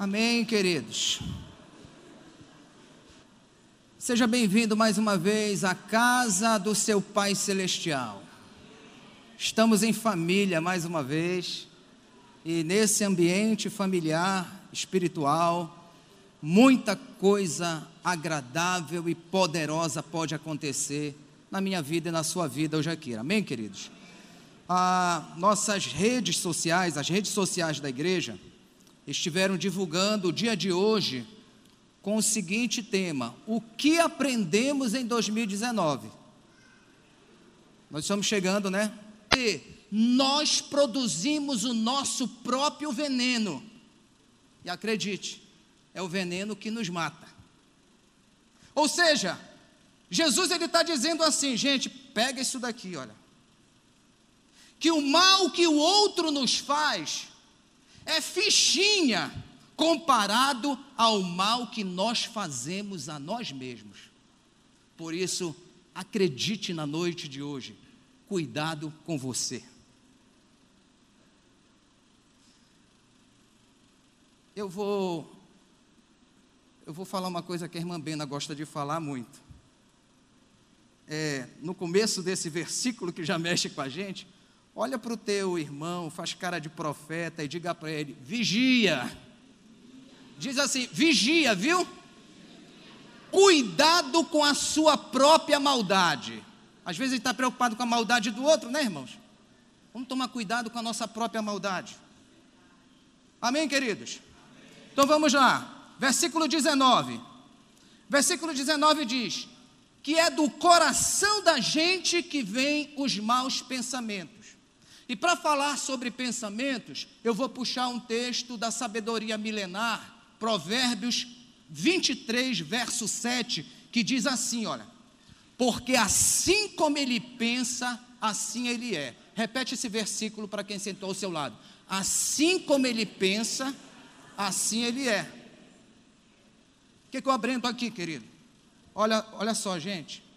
Amém, queridos. Seja bem-vindo mais uma vez à casa do seu Pai Celestial. Estamos em família mais uma vez, e nesse ambiente familiar, espiritual, muita coisa agradável e poderosa pode acontecer na minha vida e na sua vida hoje aqui. Amém, queridos? Ah, nossas redes sociais, as redes sociais da igreja, estiveram divulgando o dia de hoje com o seguinte tema: O que aprendemos em 2019? Nós estamos chegando, né? E nós produzimos o nosso próprio veneno. E acredite, é o veneno que nos mata. Ou seja, Jesus ele está dizendo assim, gente, pega isso daqui, olha. Que o mal que o outro nos faz é fichinha comparado ao mal que nós fazemos a nós mesmos. Por isso, acredite na noite de hoje, cuidado com você. Eu vou eu vou falar uma coisa que a irmã Bena gosta de falar muito. É, no começo desse versículo que já mexe com a gente, Olha para o teu irmão, faz cara de profeta e diga para ele: vigia. Diz assim: vigia, viu? Cuidado com a sua própria maldade. Às vezes ele está preocupado com a maldade do outro, né, irmãos? Vamos tomar cuidado com a nossa própria maldade. Amém, queridos? Então vamos lá. Versículo 19. Versículo 19 diz: Que é do coração da gente que vem os maus pensamentos. E para falar sobre pensamentos, eu vou puxar um texto da sabedoria milenar, Provérbios 23, verso 7, que diz assim: olha, porque assim como ele pensa, assim ele é. Repete esse versículo para quem sentou ao seu lado. Assim como ele pensa, assim ele é. O que, que eu aprendo aqui, querido? Olha, olha só, gente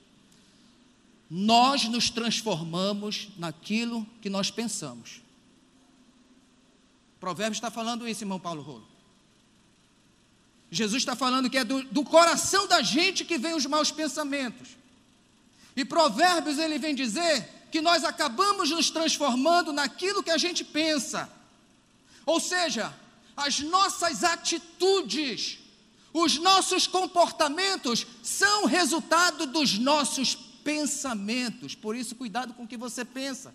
nós nos transformamos naquilo que nós pensamos. O provérbio está falando isso, irmão Paulo Rolo. Jesus está falando que é do, do coração da gente que vem os maus pensamentos. E Provérbios ele vem dizer que nós acabamos nos transformando naquilo que a gente pensa. Ou seja, as nossas atitudes, os nossos comportamentos são resultado dos nossos pensamentos. Por isso, cuidado com o que você pensa.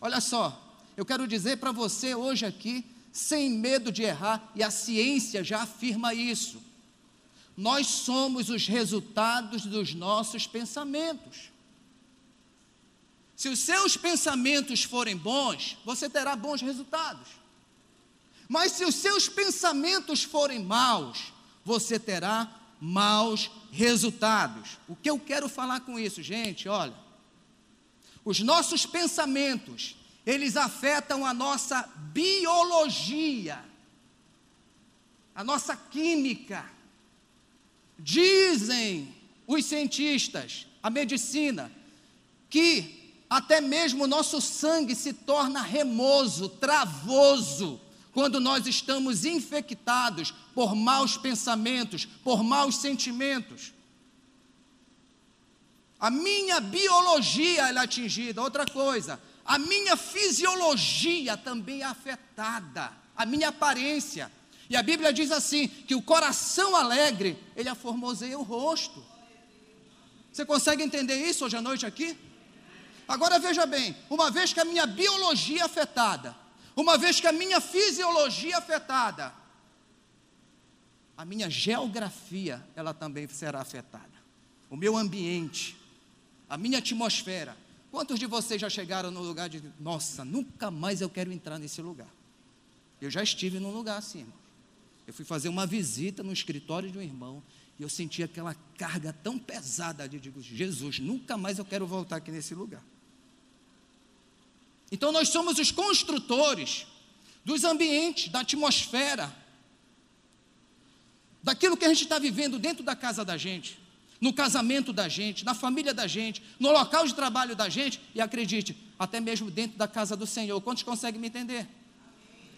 Olha só, eu quero dizer para você hoje aqui, sem medo de errar, e a ciência já afirma isso. Nós somos os resultados dos nossos pensamentos. Se os seus pensamentos forem bons, você terá bons resultados. Mas se os seus pensamentos forem maus, você terá maus resultados. O que eu quero falar com isso, gente? Olha, os nossos pensamentos, eles afetam a nossa biologia, a nossa química. Dizem os cientistas, a medicina, que até mesmo o nosso sangue se torna remoso, travoso, quando nós estamos infectados por maus pensamentos, por maus sentimentos. A minha biologia é atingida, outra coisa, a minha fisiologia também é afetada, a minha aparência. E a Bíblia diz assim: que o coração alegre, ele aformoseia o rosto. Você consegue entender isso hoje à noite aqui? Agora veja bem, uma vez que a minha biologia é afetada, uma vez que a minha fisiologia é afetada, a minha geografia, ela também será afetada. O meu ambiente, a minha atmosfera. Quantos de vocês já chegaram no lugar de, nossa, nunca mais eu quero entrar nesse lugar? Eu já estive num lugar assim, irmão. Eu fui fazer uma visita no escritório de um irmão e eu senti aquela carga tão pesada ali. Digo, Jesus, nunca mais eu quero voltar aqui nesse lugar. Então nós somos os construtores dos ambientes, da atmosfera, daquilo que a gente está vivendo dentro da casa da gente, no casamento da gente, na família da gente, no local de trabalho da gente, e acredite, até mesmo dentro da casa do Senhor. Quantos conseguem me entender?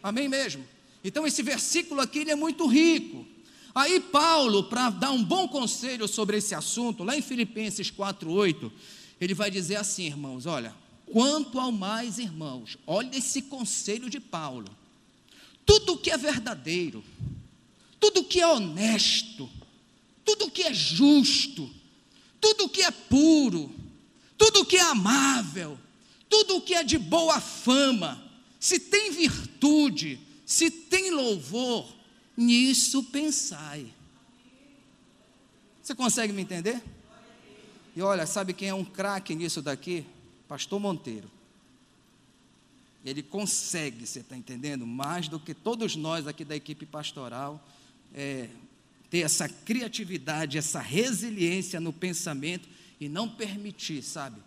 Amém, mesmo? Então esse versículo aqui ele é muito rico. Aí Paulo, para dar um bom conselho sobre esse assunto, lá em Filipenses 4:8, ele vai dizer assim, irmãos, olha, quanto ao mais, irmãos, olha esse conselho de Paulo. Tudo que é verdadeiro, tudo que é honesto, tudo que é justo, tudo que é puro, tudo que é amável, tudo que é de boa fama, se tem virtude, se tem louvor, nisso pensai. Você consegue me entender? E olha, sabe quem é um craque nisso daqui? Pastor Monteiro. Ele consegue, você está entendendo? Mais do que todos nós aqui da equipe pastoral, é, ter essa criatividade, essa resiliência no pensamento e não permitir, sabe,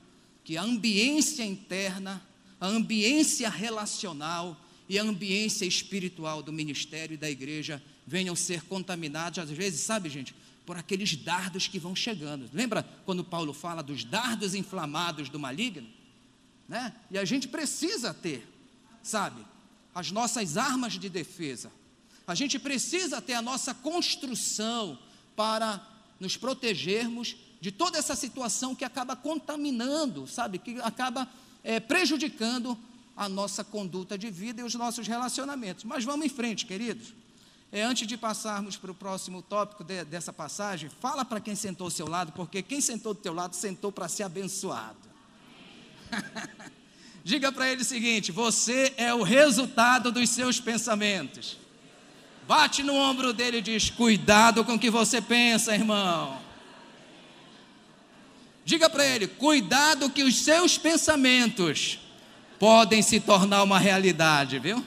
que a ambiência interna, a ambiência relacional e a ambiência espiritual do ministério e da igreja venham ser contaminados, às vezes, sabe, gente, por aqueles dardos que vão chegando. Lembra quando Paulo fala dos dardos inflamados do maligno? Né? E a gente precisa ter, sabe, as nossas armas de defesa. A gente precisa ter a nossa construção para nos protegermos de toda essa situação que acaba contaminando, sabe, que acaba é, prejudicando a nossa conduta de vida e os nossos relacionamentos. Mas vamos em frente, queridos. É, antes de passarmos para o próximo tópico de, dessa passagem, fala para quem sentou ao seu lado, porque quem sentou do teu lado sentou para ser abençoado. Diga para ele o seguinte: você é o resultado dos seus pensamentos. Bate no ombro dele e diz: Cuidado com o que você pensa, irmão. Diga para ele: Cuidado que os seus pensamentos podem se tornar uma realidade, viu?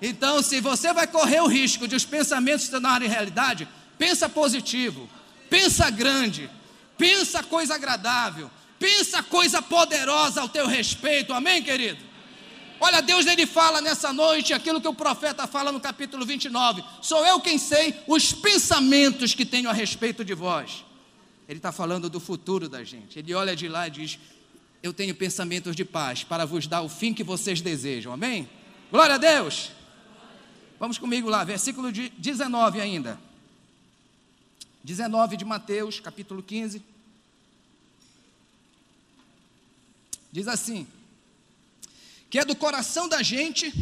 Então, se você vai correr o risco de os pensamentos se tornarem realidade, pensa positivo, pensa grande, pensa coisa agradável, pensa coisa poderosa ao teu respeito, amém, querido? Olha, Deus ele fala nessa noite aquilo que o profeta fala no capítulo 29. Sou eu quem sei os pensamentos que tenho a respeito de vós. Ele está falando do futuro da gente. Ele olha de lá e diz: Eu tenho pensamentos de paz para vos dar o fim que vocês desejam. Amém? Glória a Deus. Vamos comigo lá, versículo 19 ainda. 19 de Mateus, capítulo 15. Diz assim: que é do coração da gente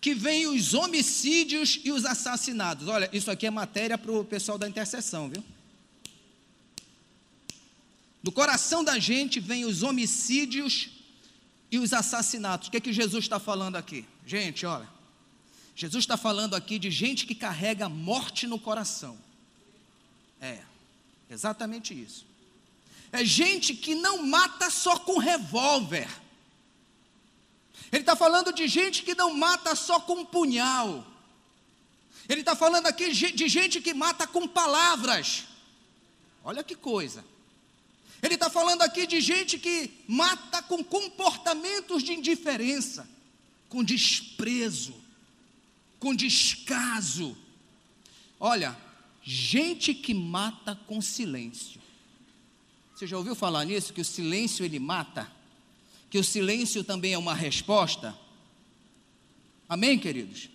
que vem os homicídios e os assassinatos. Olha, isso aqui é matéria para o pessoal da intercessão, viu? Do coração da gente vem os homicídios e os assassinatos. O que é que Jesus está falando aqui? Gente, olha. Jesus está falando aqui de gente que carrega morte no coração. É, exatamente isso. É gente que não mata só com revólver. Ele está falando de gente que não mata só com punhal. Ele está falando aqui de gente que mata com palavras. Olha que coisa. Ele está falando aqui de gente que mata com comportamentos de indiferença, com desprezo, com descaso. Olha, gente que mata com silêncio. Você já ouviu falar nisso? Que o silêncio ele mata? que o silêncio também é uma resposta? Amém, queridos?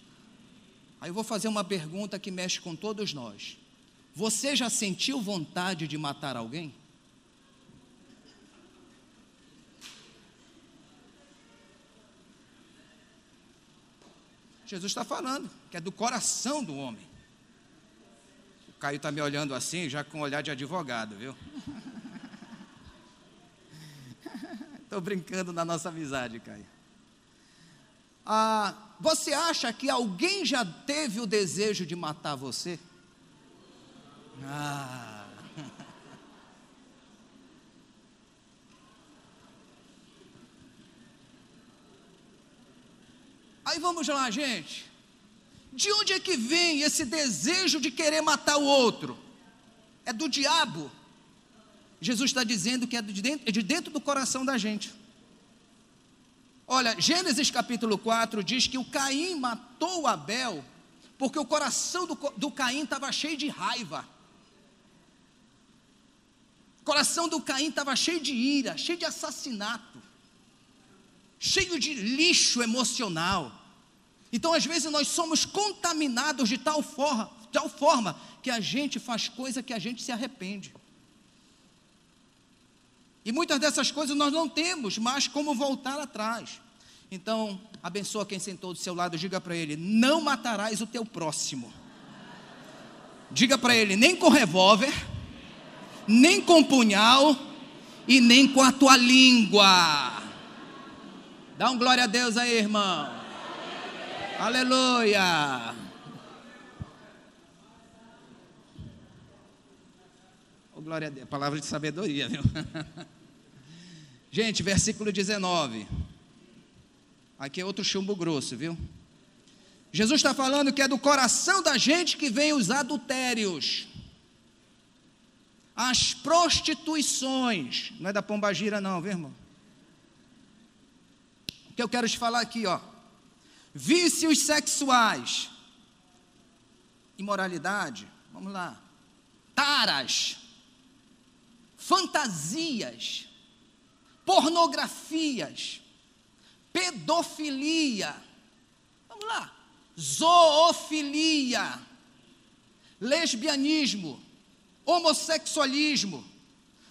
Aí eu vou fazer uma pergunta que mexe com todos nós. Você já sentiu vontade de matar alguém? Jesus está falando que é do coração do homem. O Caio está me olhando assim, já com olhar de advogado, viu? Estou brincando na nossa amizade, Caio. Ah, você acha que alguém já teve o desejo de matar você? Ah. Aí vamos lá, gente. De onde é que vem esse desejo de querer matar o outro? É do diabo. Jesus está dizendo que é de, dentro, é de dentro do coração da gente. Olha, Gênesis capítulo 4 diz que o Caim matou Abel, porque o coração do, do Caim estava cheio de raiva. O coração do Caim estava cheio de ira, cheio de assassinato, cheio de lixo emocional. Então, às vezes, nós somos contaminados de tal forma, tal forma que a gente faz coisa que a gente se arrepende. E muitas dessas coisas nós não temos mais como voltar atrás. Então, abençoa quem sentou do seu lado, diga para ele: não matarás o teu próximo. Diga para ele: nem com revólver, nem com punhal e nem com a tua língua. Dá um glória a Deus aí, irmão. Aleluia. Oh, glória a Deus. Palavra de sabedoria, viu? Gente, versículo 19. Aqui é outro chumbo grosso, viu? Jesus está falando que é do coração da gente que vem os adultérios, as prostituições. Não é da pombagira, não, viu, irmão? O que eu quero te falar aqui, ó. Vícios sexuais, imoralidade, vamos lá. Taras, fantasias, pornografias, pedofilia, vamos lá, zoofilia, lesbianismo, homossexualismo,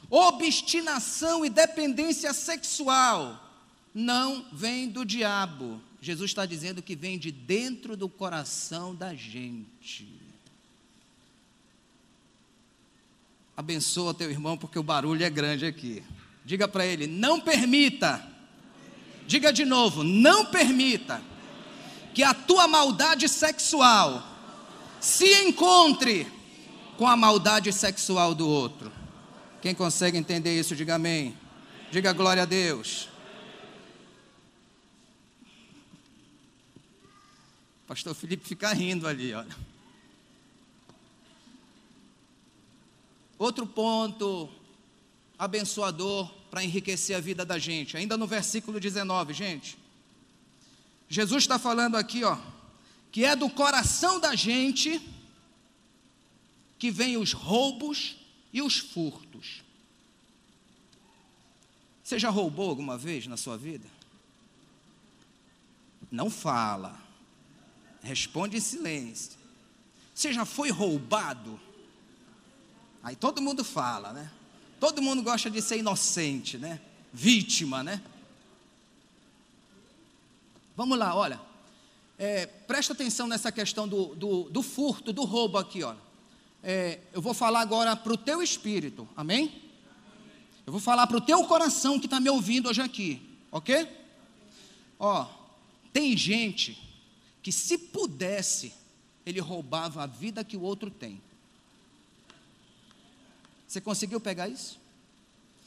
obstinação e dependência sexual, não vem do diabo. Jesus está dizendo que vem de dentro do coração da gente. Abençoa teu irmão, porque o barulho é grande aqui. Diga para ele: não permita. Diga de novo: não permita que a tua maldade sexual se encontre com a maldade sexual do outro. Quem consegue entender isso, diga amém. Diga glória a Deus. Pastor Felipe fica rindo ali, olha. Outro ponto abençoador para enriquecer a vida da gente, ainda no versículo 19, gente. Jesus está falando aqui, ó, que é do coração da gente que vem os roubos e os furtos. Você já roubou alguma vez na sua vida? Não fala. Responde em silêncio. Você já foi roubado? Aí todo mundo fala, né? Todo mundo gosta de ser inocente, né? Vítima, né? Vamos lá, olha. É, presta atenção nessa questão do, do, do furto, do roubo aqui, olha. É, eu vou falar agora para o teu espírito, amém? Eu vou falar para o teu coração que está me ouvindo hoje aqui, ok? Ó, tem gente que se pudesse, ele roubava a vida que o outro tem. Você conseguiu pegar isso?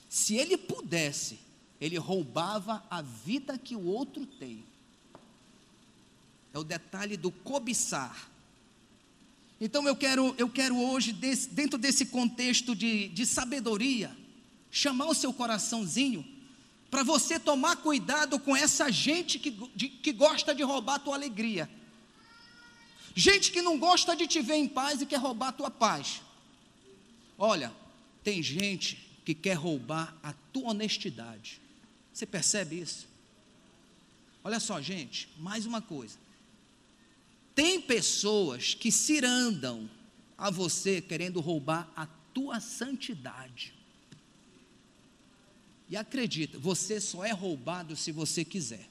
Se ele pudesse, ele roubava a vida que o outro tem. É o detalhe do cobiçar. Então eu quero, eu quero hoje, desse, dentro desse contexto de, de sabedoria, chamar o seu coraçãozinho para você tomar cuidado com essa gente que, de, que gosta de roubar a tua alegria. Gente que não gosta de te ver em paz e quer roubar a tua paz. Olha, tem gente que quer roubar a tua honestidade. Você percebe isso? Olha só, gente, mais uma coisa. Tem pessoas que cirandam a você querendo roubar a tua santidade. E acredita, você só é roubado se você quiser.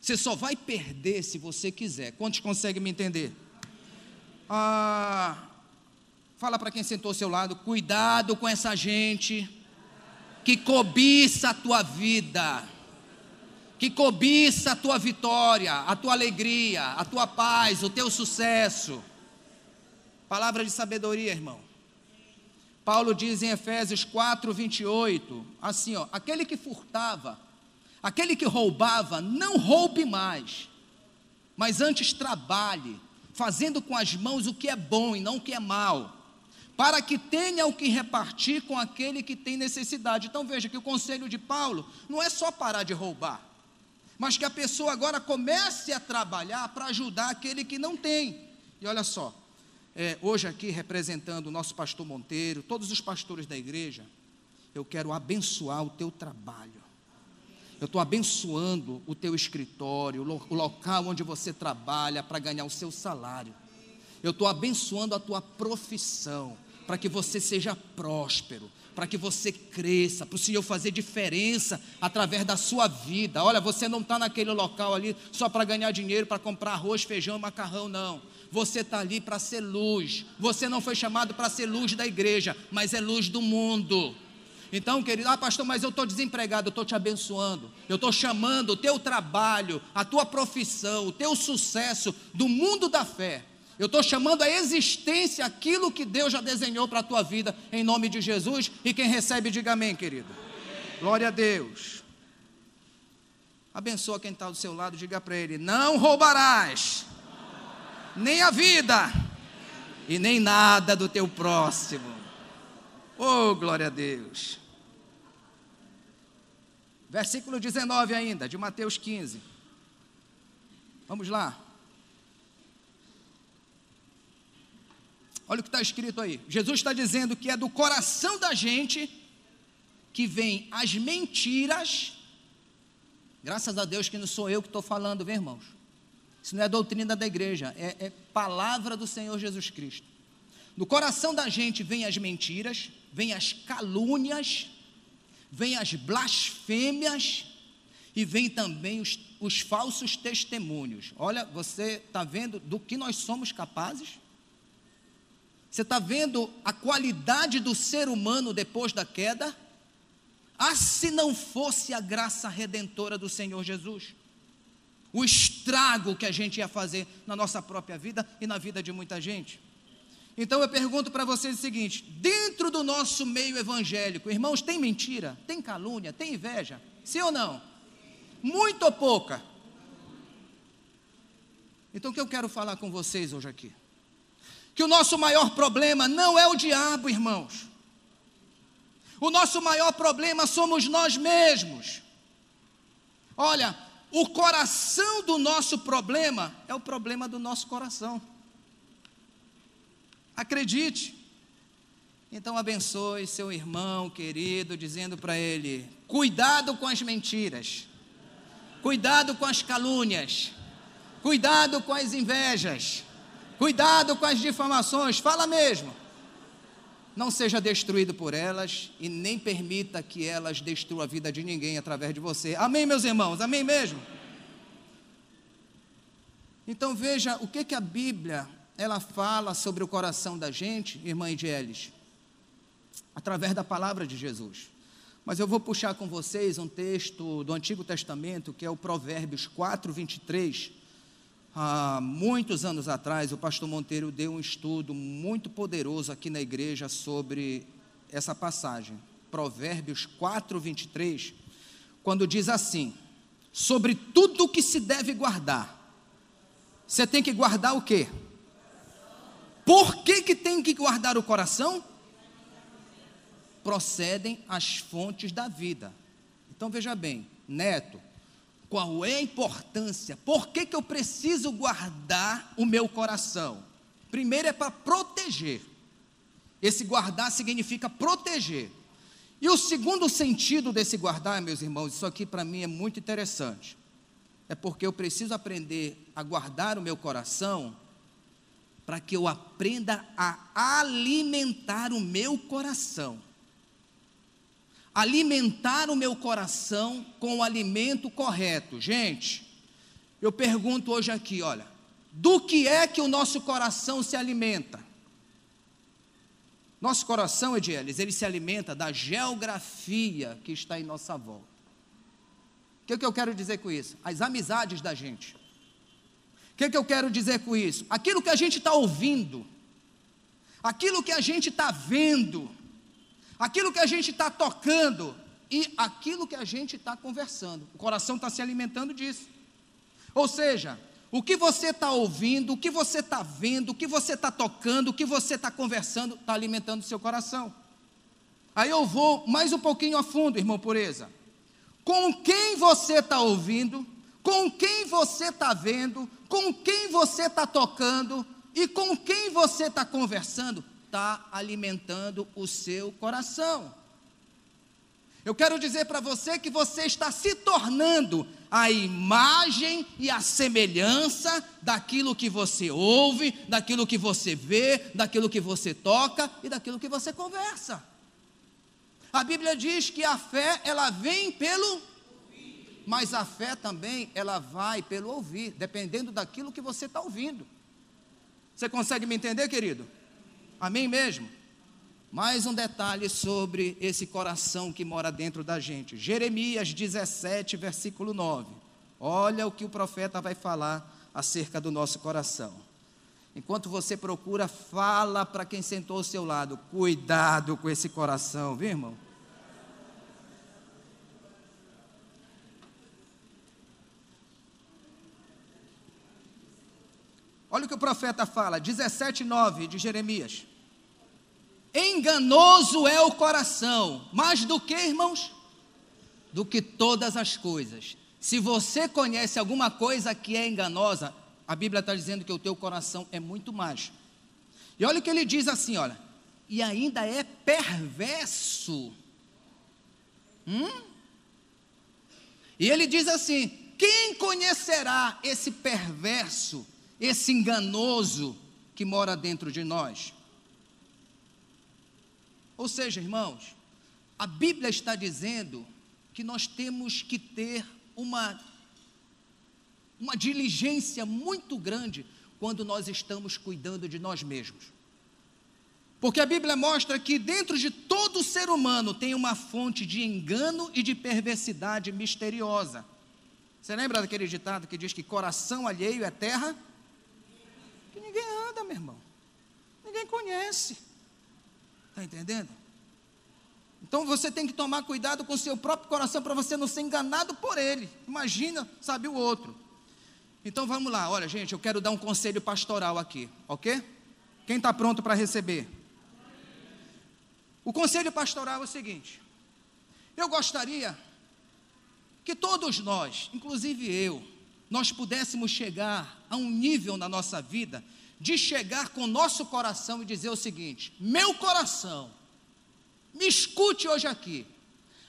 Você só vai perder se você quiser. Quantos conseguem me entender? Ah, Fala para quem sentou ao seu lado, cuidado com essa gente que cobiça a tua vida, que cobiça a tua vitória, a tua alegria, a tua paz, o teu sucesso. Palavra de sabedoria, irmão. Paulo diz em Efésios 4, 28, assim, ó, aquele que furtava, aquele que roubava, não roube mais, mas antes trabalhe, fazendo com as mãos o que é bom e não o que é mal para que tenha o que repartir com aquele que tem necessidade. Então veja que o conselho de Paulo não é só parar de roubar, mas que a pessoa agora comece a trabalhar para ajudar aquele que não tem. E olha só, é, hoje aqui representando o nosso pastor Monteiro, todos os pastores da igreja, eu quero abençoar o teu trabalho. Eu estou abençoando o teu escritório, o local onde você trabalha para ganhar o seu salário. Eu estou abençoando a tua profissão, para que você seja próspero, para que você cresça, para o Senhor fazer diferença através da sua vida. Olha, você não está naquele local ali só para ganhar dinheiro, para comprar arroz, feijão macarrão, não. Você está ali para ser luz. Você não foi chamado para ser luz da igreja, mas é luz do mundo. Então, querido, ah, pastor, mas eu estou desempregado, eu estou te abençoando. Eu estou chamando o teu trabalho, a tua profissão, o teu sucesso do mundo da fé. Eu estou chamando a existência aquilo que Deus já desenhou para a tua vida, em nome de Jesus. E quem recebe, diga amém, querido. Glória a Deus. Abençoa quem está do seu lado, diga para ele: Não roubarás, nem a vida, e nem nada do teu próximo. Oh, glória a Deus. Versículo 19 ainda, de Mateus 15. Vamos lá. Olha o que está escrito aí. Jesus está dizendo que é do coração da gente que vem as mentiras. Graças a Deus que não sou eu que estou falando, viu, irmãos? Isso não é doutrina da igreja, é, é palavra do Senhor Jesus Cristo. No coração da gente vem as mentiras, vem as calúnias, vem as blasfêmias e vem também os, os falsos testemunhos. Olha, você está vendo do que nós somos capazes? Você está vendo a qualidade do ser humano depois da queda? Ah, se não fosse a graça redentora do Senhor Jesus, o estrago que a gente ia fazer na nossa própria vida e na vida de muita gente. Então eu pergunto para vocês o seguinte: dentro do nosso meio evangélico, irmãos, tem mentira, tem calúnia, tem inveja? Sim ou não? Muito ou pouca? Então o que eu quero falar com vocês hoje aqui? Que o nosso maior problema não é o diabo, irmãos. O nosso maior problema somos nós mesmos. Olha, o coração do nosso problema é o problema do nosso coração. Acredite. Então abençoe seu irmão querido, dizendo para ele: cuidado com as mentiras, cuidado com as calúnias, cuidado com as invejas, cuidado com as difamações, fala mesmo. Não seja destruído por elas e nem permita que elas destruam a vida de ninguém através de você. Amém, meus irmãos? Amém mesmo? Então veja o que, que a Bíblia ela fala sobre o coração da gente, irmã Edielis, através da palavra de Jesus. Mas eu vou puxar com vocês um texto do Antigo Testamento, que é o Provérbios 4, 23. Há muitos anos atrás, o pastor Monteiro deu um estudo muito poderoso aqui na igreja sobre essa passagem. Provérbios 4, 23, quando diz assim: sobre tudo o que se deve guardar. Você tem que guardar o quê? Por que, que tem que guardar o coração? Procedem as fontes da vida. Então veja bem, neto, qual é a importância? Por que, que eu preciso guardar o meu coração? Primeiro é para proteger. Esse guardar significa proteger. E o segundo sentido desse guardar, meus irmãos, isso aqui para mim é muito interessante. É porque eu preciso aprender a guardar o meu coração para que eu aprenda a alimentar o meu coração. Alimentar o meu coração com o alimento correto. Gente, eu pergunto hoje aqui, olha, do que é que o nosso coração se alimenta? Nosso coração, Edielis, ele se alimenta da geografia que está em nossa volta. O que, é que eu quero dizer com isso? As amizades da gente que, que eu quero dizer com isso? Aquilo que a gente está ouvindo, aquilo que a gente está vendo, aquilo que a gente está tocando e aquilo que a gente está conversando. O coração está se alimentando disso. Ou seja, o que você está ouvindo, o que você está vendo, o que você está tocando, o que você está conversando, está alimentando o seu coração. Aí eu vou mais um pouquinho a fundo, irmão Pureza. Com quem você está ouvindo, com quem você está vendo, com quem você está tocando e com quem você está conversando, está alimentando o seu coração. Eu quero dizer para você que você está se tornando a imagem e a semelhança daquilo que você ouve, daquilo que você vê, daquilo que você toca e daquilo que você conversa. A Bíblia diz que a fé, ela vem pelo mas a fé também, ela vai pelo ouvir, dependendo daquilo que você está ouvindo. Você consegue me entender, querido? Amém mesmo? Mais um detalhe sobre esse coração que mora dentro da gente. Jeremias 17, versículo 9. Olha o que o profeta vai falar acerca do nosso coração. Enquanto você procura, fala para quem sentou ao seu lado. Cuidado com esse coração, viu, irmão? Olha o que o profeta fala, 17:9 de Jeremias. Enganoso é o coração, mais do que, irmãos? Do que todas as coisas. Se você conhece alguma coisa que é enganosa, a Bíblia está dizendo que o teu coração é muito mais. E olha o que ele diz assim: olha, e ainda é perverso. Hum? E ele diz assim: quem conhecerá esse perverso? esse enganoso que mora dentro de nós. Ou seja, irmãos, a Bíblia está dizendo que nós temos que ter uma, uma diligência muito grande quando nós estamos cuidando de nós mesmos. Porque a Bíblia mostra que dentro de todo ser humano tem uma fonte de engano e de perversidade misteriosa. Você lembra daquele ditado que diz que coração alheio é terra que ninguém anda, meu irmão. Ninguém conhece. Está entendendo? Então você tem que tomar cuidado com o seu próprio coração para você não ser enganado por ele. Imagina, sabe o outro. Então vamos lá, olha gente, eu quero dar um conselho pastoral aqui, ok? Quem está pronto para receber? O conselho pastoral é o seguinte: eu gostaria que todos nós, inclusive eu, nós pudéssemos chegar a um nível na nossa vida de chegar com o nosso coração e dizer o seguinte: meu coração, me escute hoje aqui,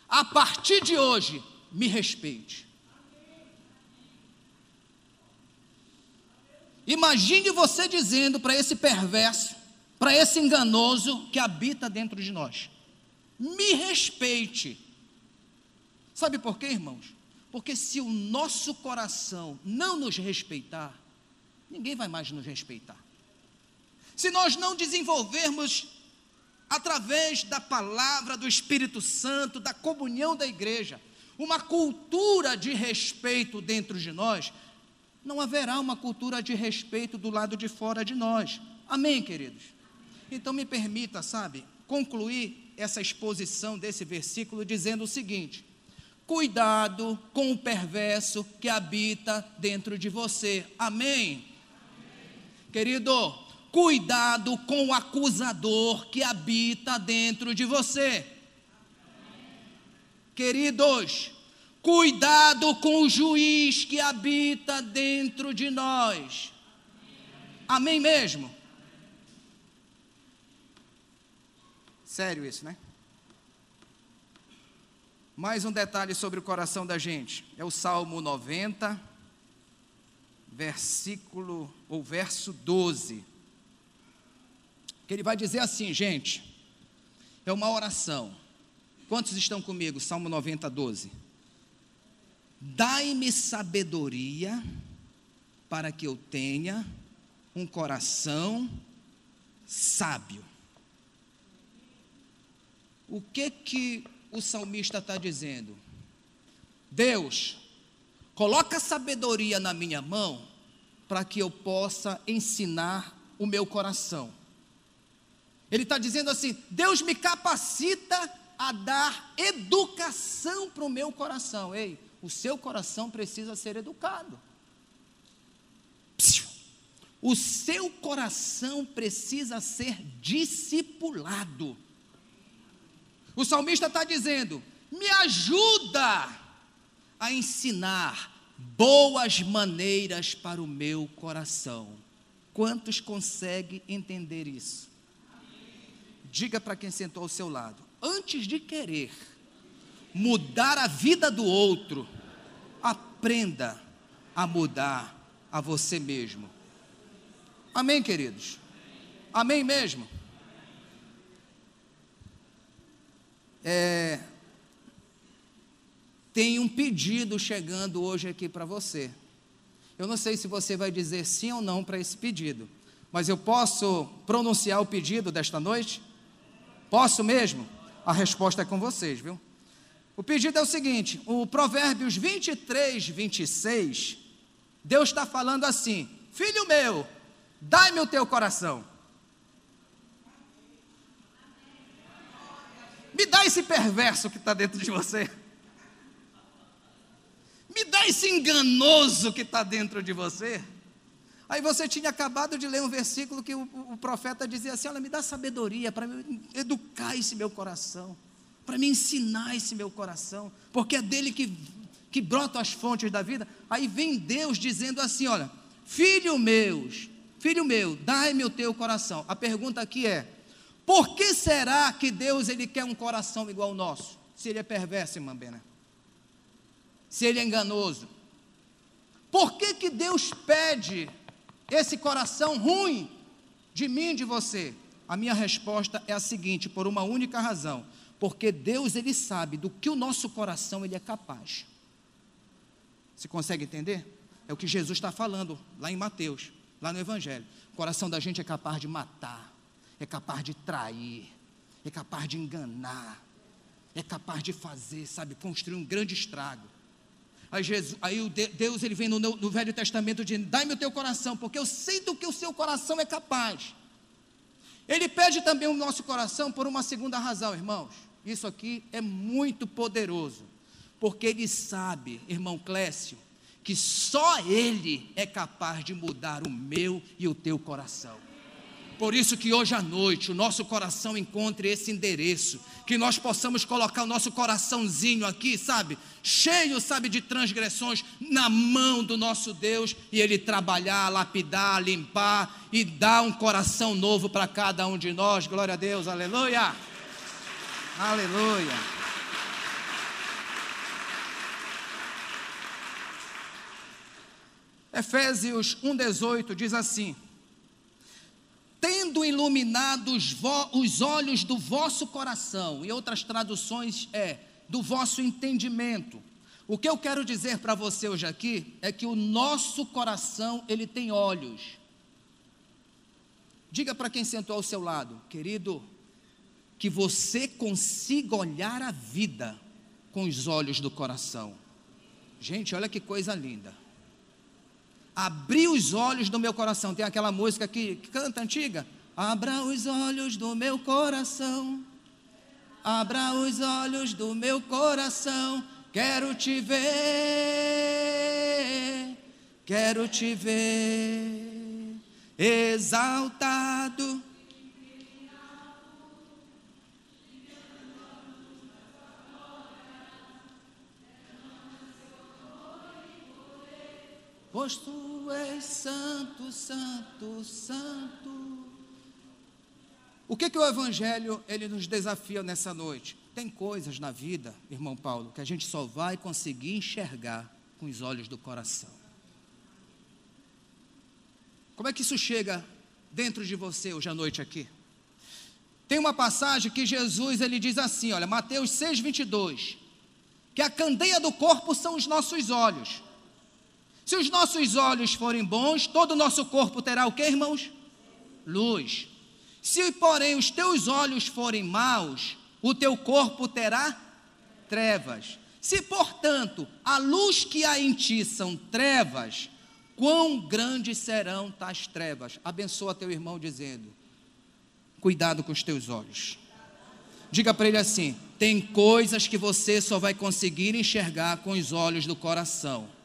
a partir de hoje, me respeite. Imagine você dizendo para esse perverso, para esse enganoso que habita dentro de nós: me respeite. Sabe por quê, irmãos? Porque se o nosso coração não nos respeitar, ninguém vai mais nos respeitar. Se nós não desenvolvermos, através da palavra do Espírito Santo, da comunhão da igreja, uma cultura de respeito dentro de nós, não haverá uma cultura de respeito do lado de fora de nós. Amém, queridos? Então me permita, sabe, concluir essa exposição desse versículo dizendo o seguinte: Cuidado com o perverso que habita dentro de você. Amém? Querido, cuidado com o acusador que habita dentro de você. Queridos, cuidado com o juiz que habita dentro de nós. Amém mesmo? Sério isso, né? Mais um detalhe sobre o coração da gente. É o Salmo 90, versículo ou verso 12. Que ele vai dizer assim, gente. É uma oração. Quantos estão comigo? Salmo 90, 12. Dai-me sabedoria para que eu tenha um coração sábio. O que que o salmista está dizendo: Deus, coloca sabedoria na minha mão para que eu possa ensinar o meu coração. Ele está dizendo assim: Deus me capacita a dar educação para o meu coração. Ei, o seu coração precisa ser educado. O seu coração precisa ser discipulado. O salmista está dizendo: me ajuda a ensinar boas maneiras para o meu coração. Quantos conseguem entender isso? Diga para quem sentou ao seu lado: antes de querer mudar a vida do outro, aprenda a mudar a você mesmo. Amém, queridos? Amém mesmo? É, tem um pedido chegando hoje aqui para você. Eu não sei se você vai dizer sim ou não para esse pedido, mas eu posso pronunciar o pedido desta noite? Posso mesmo? A resposta é com vocês, viu? O pedido é o seguinte: o Provérbios 23, 26, Deus está falando assim: Filho meu, dai-me o teu coração. Me dá esse perverso que está dentro de você. Me dá esse enganoso que está dentro de você. Aí você tinha acabado de ler um versículo que o, o profeta dizia assim: Olha, me dá sabedoria para educar esse meu coração, para me ensinar esse meu coração, porque é dele que, que brotam as fontes da vida. Aí vem Deus dizendo assim: Olha, filho meus, filho meu, dai-me o teu coração. A pergunta aqui é: por que será que Deus ele quer um coração igual ao nosso? Se ele é perverso, irmã Bena. Se ele é enganoso. Por que, que Deus pede esse coração ruim de mim de você? A minha resposta é a seguinte, por uma única razão. Porque Deus ele sabe do que o nosso coração ele é capaz. Você consegue entender? É o que Jesus está falando lá em Mateus, lá no Evangelho. O coração da gente é capaz de matar, é capaz de trair, é capaz de enganar, é capaz de fazer, sabe, construir um grande estrago. Aí, Jesus, aí o Deus ele vem no, no Velho Testamento dizendo: Dai-me o teu coração, porque eu sei do que o seu coração é capaz. Ele pede também o nosso coração por uma segunda razão, irmãos. Isso aqui é muito poderoso, porque ele sabe, irmão Clécio, que só ele é capaz de mudar o meu e o teu coração. Por isso que hoje à noite o nosso coração encontre esse endereço, que nós possamos colocar o nosso coraçãozinho aqui, sabe, cheio, sabe, de transgressões na mão do nosso Deus e ele trabalhar, lapidar, limpar e dar um coração novo para cada um de nós. Glória a Deus. Aleluia. Aleluia. Efésios 1:18 diz assim: tendo iluminado os, os olhos do vosso coração, e outras traduções é do vosso entendimento. O que eu quero dizer para você hoje aqui é que o nosso coração, ele tem olhos. Diga para quem sentou ao seu lado, querido, que você consiga olhar a vida com os olhos do coração. Gente, olha que coisa linda abri os olhos do meu coração. Tem aquela música que, que canta antiga. Abra os olhos do meu coração. Abra os olhos do meu coração. Quero te ver. Quero te ver exaltado pois és santo, santo, santo. O que, que o Evangelho ele nos desafia nessa noite? Tem coisas na vida, irmão Paulo, que a gente só vai conseguir enxergar com os olhos do coração. Como é que isso chega dentro de você hoje à noite aqui? Tem uma passagem que Jesus ele diz assim, olha, Mateus 6:22, que a candeia do corpo são os nossos olhos. Se os nossos olhos forem bons, todo o nosso corpo terá o que, irmãos? Luz. Se, porém, os teus olhos forem maus, o teu corpo terá trevas. Se, portanto, a luz que há em ti são trevas, quão grandes serão tais trevas? Abençoa teu irmão dizendo: Cuidado com os teus olhos. Diga para ele assim: tem coisas que você só vai conseguir enxergar com os olhos do coração.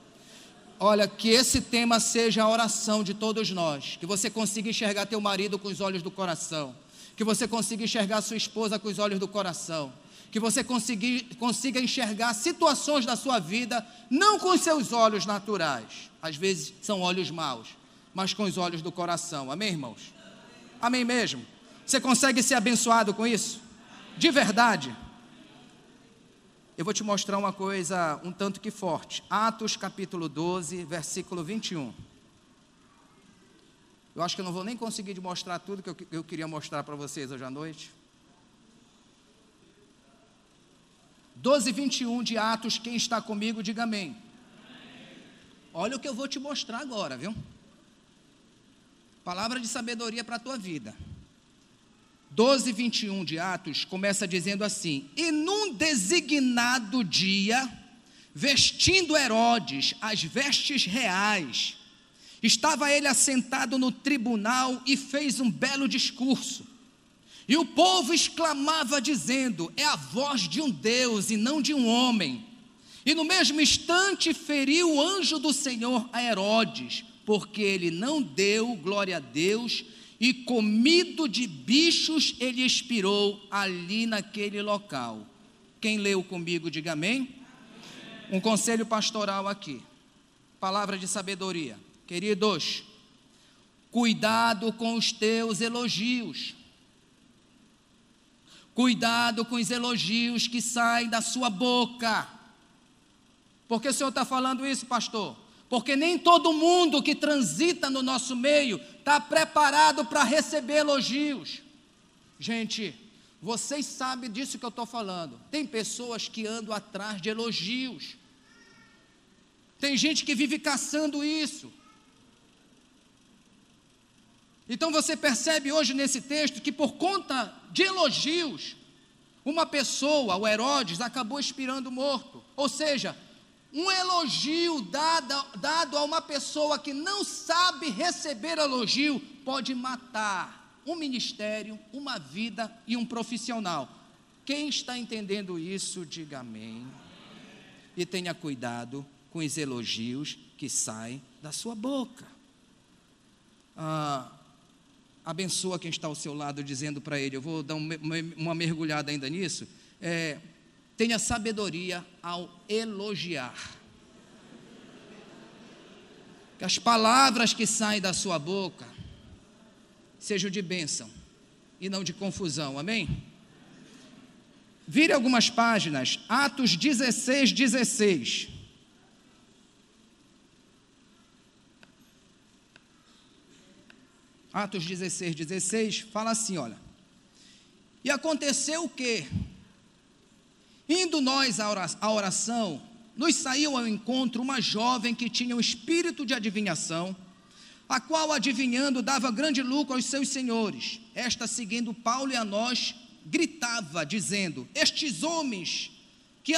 Olha, que esse tema seja a oração de todos nós, que você consiga enxergar teu marido com os olhos do coração, que você consiga enxergar sua esposa com os olhos do coração, que você consiga, enxergar situações da sua vida não com seus olhos naturais, às vezes são olhos maus, mas com os olhos do coração. Amém, irmãos? Amém mesmo? Você consegue ser abençoado com isso? De verdade? Eu vou te mostrar uma coisa um tanto que forte. Atos capítulo 12, versículo 21. Eu acho que eu não vou nem conseguir mostrar tudo que eu, eu queria mostrar para vocês hoje à noite. 12, 21 de Atos, quem está comigo, diga amém. Olha o que eu vou te mostrar agora, viu? Palavra de sabedoria para a tua vida. 12, 21 de Atos começa dizendo assim: E num designado dia, vestindo Herodes as vestes reais, estava ele assentado no tribunal e fez um belo discurso. E o povo exclamava, dizendo: É a voz de um Deus e não de um homem. E no mesmo instante feriu o anjo do Senhor a Herodes, porque ele não deu glória a Deus, e comido de bichos ele expirou ali naquele local. Quem leu comigo, diga amém. Um conselho pastoral aqui, palavra de sabedoria. Queridos, cuidado com os teus elogios. Cuidado com os elogios que saem da sua boca. Por que o senhor está falando isso, pastor? Porque nem todo mundo que transita no nosso meio está preparado para receber elogios. Gente, vocês sabem disso que eu estou falando. Tem pessoas que andam atrás de elogios. Tem gente que vive caçando isso. Então você percebe hoje nesse texto que por conta de elogios, uma pessoa, o Herodes, acabou expirando morto. Ou seja, um elogio dado, dado a uma pessoa que não sabe receber elogio pode matar um ministério, uma vida e um profissional. Quem está entendendo isso, diga amém. E tenha cuidado com os elogios que saem da sua boca. Ah, abençoa quem está ao seu lado, dizendo para ele: Eu vou dar uma, mergulhada ainda nisso. É, tenha sabedoria ao elogiar. Que as palavras que saem da sua boca sejam de bênção e não de confusão, amém? Vire algumas páginas, Atos 16, 16. Atos 16, 16, fala assim: olha. E aconteceu o que? Indo nós à oração, nos saiu ao encontro uma jovem que tinha um espírito de adivinhação, a qual, adivinhando, dava grande lucro aos seus senhores. Esta, seguindo Paulo e a nós, gritava, dizendo: Estes homens que,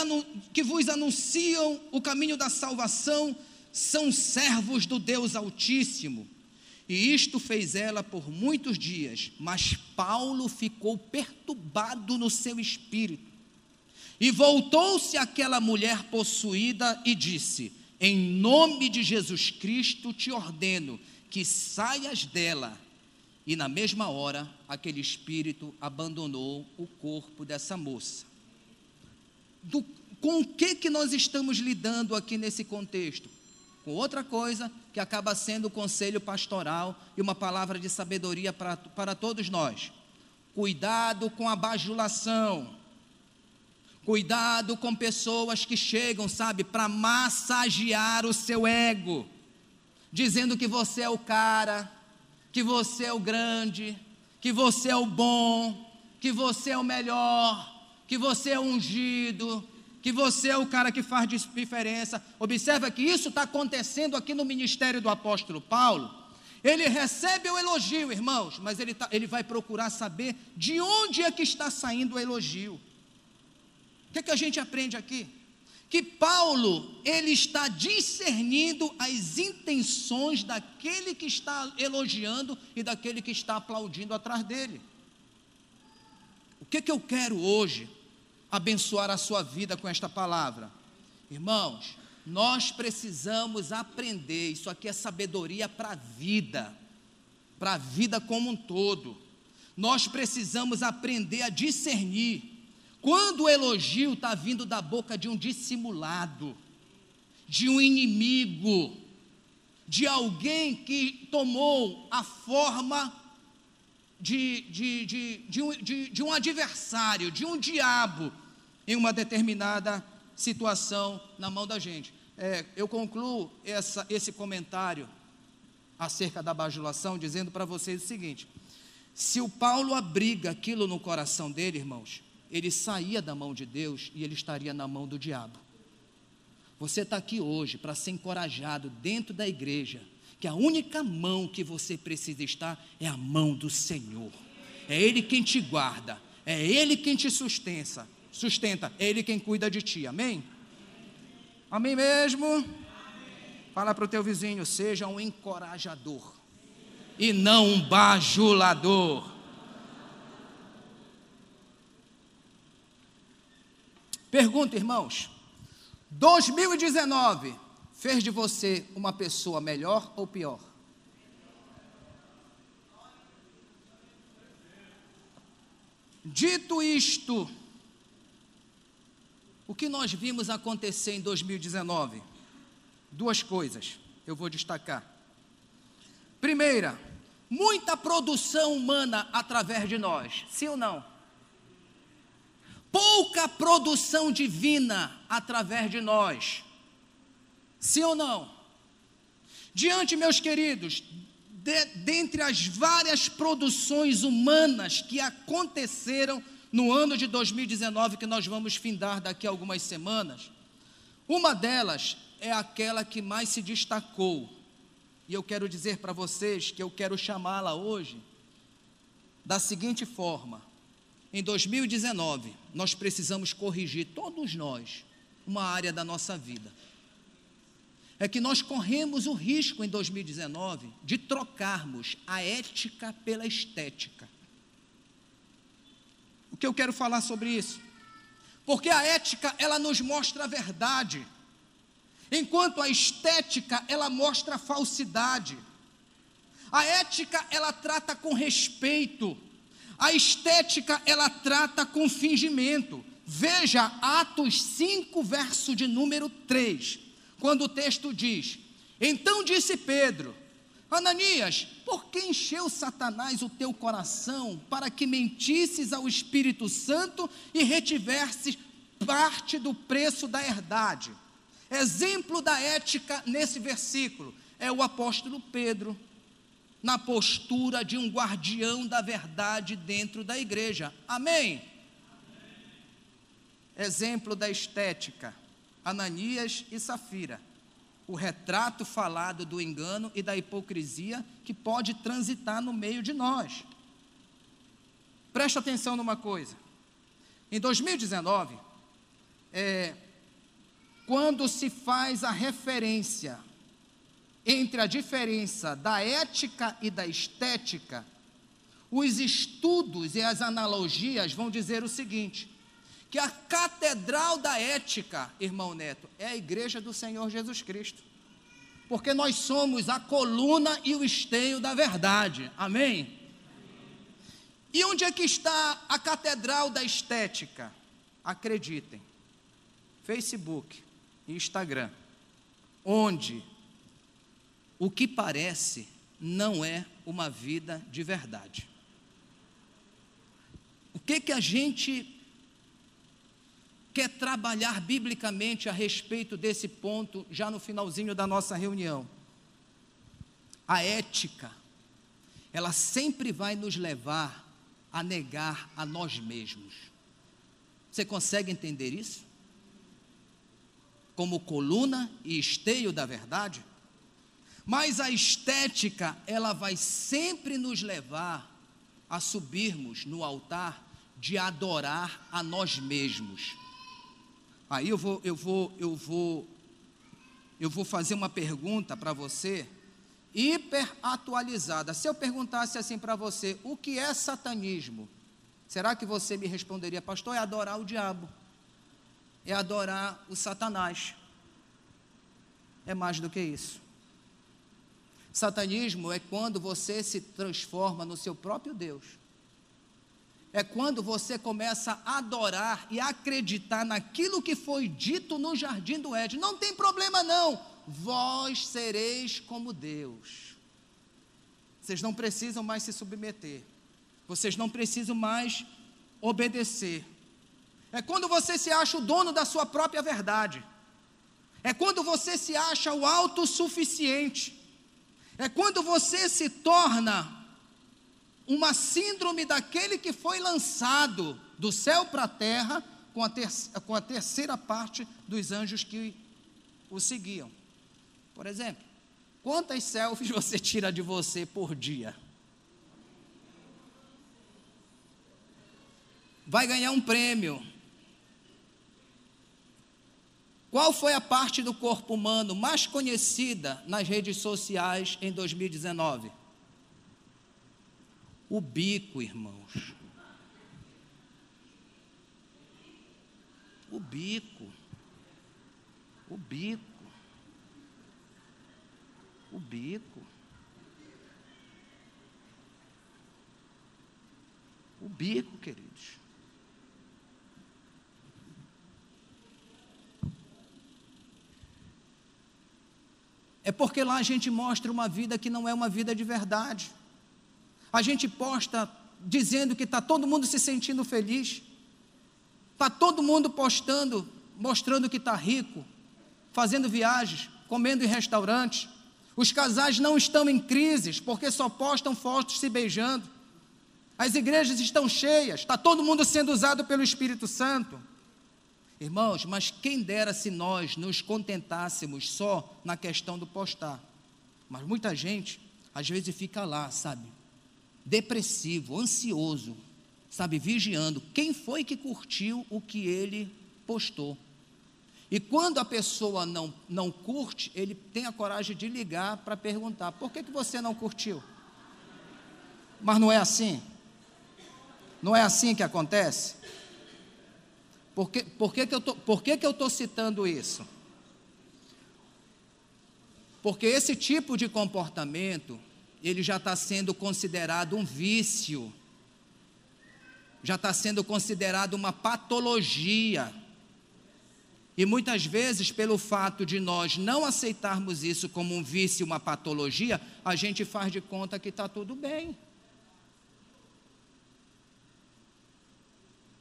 que vos anunciam o caminho da salvação são servos do Deus Altíssimo e isto fez ela por muitos dias, mas Paulo ficou perturbado no seu espírito. E voltou-se àquela mulher possuída e disse: Em nome de Jesus Cristo te ordeno que saias dela. E na mesma hora, aquele espírito abandonou o corpo dessa moça. Do, com o que, que nós estamos lidando aqui nesse contexto? com outra coisa que acaba sendo o conselho pastoral e uma palavra de sabedoria para, para todos nós. Cuidado com a bajulação. Cuidado com pessoas que chegam, sabe, para massagear o seu ego, dizendo que você é o cara, que você é o grande, que você é o bom, que você é o melhor, que você é ungido, que você é o cara que faz diferença. Observa que isso está acontecendo aqui no ministério do apóstolo Paulo. Ele recebe o elogio, irmãos, mas ele, tá, ele vai procurar saber de onde é que está saindo o elogio. Que, é que a gente aprende aqui? Que Paulo, ele está discernindo as intenções daquele que está elogiando e daquele que está aplaudindo atrás dele. O que, é que eu quero hoje? abençoar a sua vida com esta palavra. Irmãos, nós precisamos aprender, isso aqui é sabedoria para a vida, para a vida como um todo. Nós precisamos aprender a discernir quando o elogio está vindo da boca de um dissimulado, de um inimigo, de alguém que tomou a forma de, de, de, de, um, de, de um adversário, de um diabo, em uma determinada situação na mão da gente. É, eu concluo essa, esse comentário acerca da bajulação dizendo para vocês o seguinte: se o Paulo abriga aquilo no coração dele, irmãos, ele saía da mão de Deus e ele estaria na mão do diabo. Você está aqui hoje para ser encorajado dentro da igreja, que a única mão que você precisa estar é a mão do Senhor. É Ele quem te guarda, é Ele quem te sustenta, sustenta, é Ele quem cuida de ti. Amém? Amém mesmo? Fala para o teu vizinho, seja um encorajador e não um bajulador. Pergunta, irmãos: 2019 fez de você uma pessoa melhor ou pior? Dito isto, o que nós vimos acontecer em 2019? Duas coisas eu vou destacar. Primeira, muita produção humana através de nós, sim ou não? Pouca produção divina através de nós, sim ou não? Diante, meus queridos, de, dentre as várias produções humanas que aconteceram no ano de 2019, que nós vamos findar daqui a algumas semanas, uma delas é aquela que mais se destacou, e eu quero dizer para vocês que eu quero chamá-la hoje da seguinte forma: em 2019, nós precisamos corrigir, todos nós, uma área da nossa vida. É que nós corremos o risco em 2019 de trocarmos a ética pela estética. O que eu quero falar sobre isso? Porque a ética, ela nos mostra a verdade. Enquanto a estética, ela mostra a falsidade. A ética, ela trata com respeito. A estética, ela trata com fingimento. Veja Atos 5, verso de número 3, quando o texto diz: Então disse Pedro, Ananias, por que encheu Satanás o teu coração para que mentisses ao Espírito Santo e retivesses parte do preço da herdade? Exemplo da ética nesse versículo é o apóstolo Pedro, na postura de um guardião da verdade dentro da igreja. Amém? Exemplo da estética: Ananias e Safira. O retrato falado do engano e da hipocrisia que pode transitar no meio de nós. Preste atenção numa coisa. Em 2019, é, quando se faz a referência entre a diferença da ética e da estética, os estudos e as analogias vão dizer o seguinte: que a catedral da ética, irmão Neto, é a igreja do Senhor Jesus Cristo. Porque nós somos a coluna e o esteio da verdade. Amém? E onde é que está a catedral da estética? Acreditem. Facebook, Instagram, onde o que parece não é uma vida de verdade. O que que a gente quer trabalhar biblicamente a respeito desse ponto já no finalzinho da nossa reunião? A ética, ela sempre vai nos levar a negar a nós mesmos. Você consegue entender isso? como coluna e esteio da verdade, mas a estética, ela vai sempre nos levar a subirmos no altar de adorar a nós mesmos. Aí eu vou, eu vou, eu vou, eu vou fazer uma pergunta para você, hiper atualizada. Se eu perguntasse assim para você, o que é satanismo? Será que você me responderia, pastor, é adorar o diabo? é adorar o Satanás. É mais do que isso. Satanismo é quando você se transforma no seu próprio Deus. É quando você começa a adorar e acreditar naquilo que foi dito no jardim do Éden. Não tem problema não. Vós sereis como Deus. Vocês não precisam mais se submeter. Vocês não precisam mais obedecer É quando você se acha o dono da sua própria verdade. É quando você se acha o autossuficiente. É quando você se torna uma síndrome daquele que foi lançado do céu para a terra com a, ter, com a terceira parte dos anjos que o seguiam. Por exemplo, quantas selfies você tira de você por dia? Vai ganhar um prêmio. Qual foi a parte do corpo humano mais conhecida nas redes sociais em 2019? O bico, irmãos. O bico. O bico. O bico. O bico, queridos. É porque lá a gente mostra uma vida que não é uma vida de verdade. A gente posta dizendo que está todo mundo se sentindo feliz. Está todo mundo postando, mostrando que está rico, fazendo viagens, comendo em restaurantes. Os casais não estão em crises porque só postam fotos se beijando. As igrejas estão cheias, está todo mundo sendo usado pelo Espírito Santo. Irmãos, mas quem dera se nós nos contentássemos só na questão do postar. Mas muita gente, às vezes, fica lá, sabe? Depressivo, ansioso, sabe? Vigiando. Quem foi que curtiu o que ele postou? E quando a pessoa não, não curte, ele tem a coragem de ligar para perguntar: por que, que você não curtiu? Mas não é assim? Não é assim que acontece? Por que, por que, que eu que eu estou citando isso? Porque esse tipo de comportamento, ele já está sendo considerado um vício, já está sendo considerado uma patologia. E muitas vezes, pelo fato de nós não aceitarmos isso como um vício, uma patologia, a gente faz de conta que está tudo bem.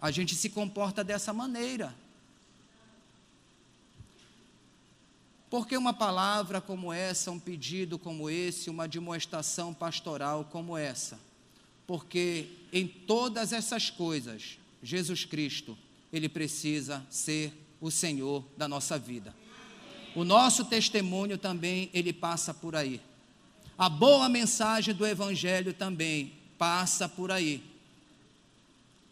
A gente se comporta dessa maneira. Porque uma palavra como essa, um pedido como esse, uma demonstração pastoral como essa? Porque em todas essas coisas, Jesus Cristo, ele precisa ser o Senhor da nossa vida. O nosso testemunho também, ele passa por aí. A boa mensagem do Evangelho também passa por aí.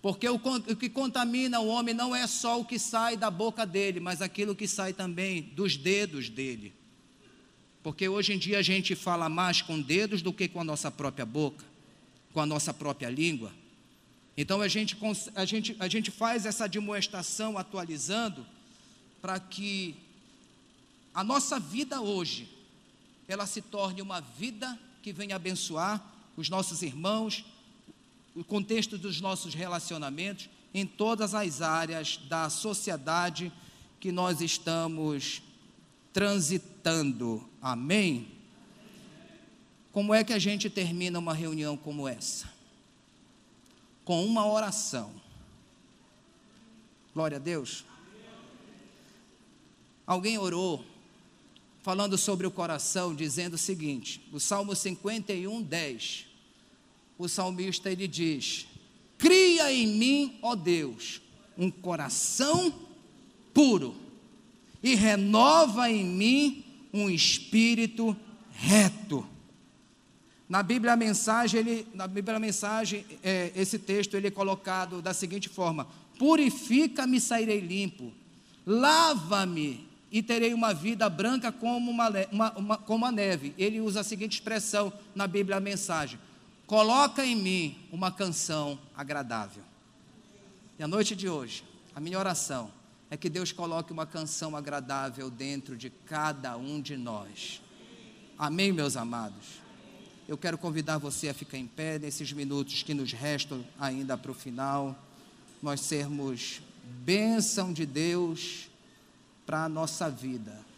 Porque o, o, que contamina o homem não é só o que sai da boca dele, mas aquilo que sai também dos dedos dele. Porque hoje em dia a gente fala mais com dedos do que com a nossa própria boca, com a nossa própria língua. Então a gente, a gente, a gente faz essa demonstração atualizando para que a nossa vida hoje ela se torne uma vida que venha abençoar os nossos irmãos, o contexto dos nossos relacionamentos em todas as áreas da sociedade que nós estamos transitando. Amém? Como é que a gente termina uma reunião como essa? Com uma oração. Glória a Deus. Alguém orou falando sobre o coração, dizendo o seguinte: o Salmo 51, 10 o salmista ele diz: Cria em mim, ó Deus, um coração puro e renova em mim um espírito reto. Na Bíblia a mensagem, ele, na Bíblia a mensagem, é, esse texto ele é colocado da seguinte forma: Purifica-me, sairei limpo, lava-me e terei uma vida branca como, uma, uma, uma, como a neve. Ele usa a seguinte expressão na Bíblia a mensagem: coloca em mim uma canção agradável. E a noite de hoje, a minha oração é que Deus coloque uma canção agradável dentro de cada um de nós. Amém, meus amados? Eu quero convidar você a ficar em pé nesses minutos que nos restam ainda para o final, nós sermos bênção de Deus para a nossa vida.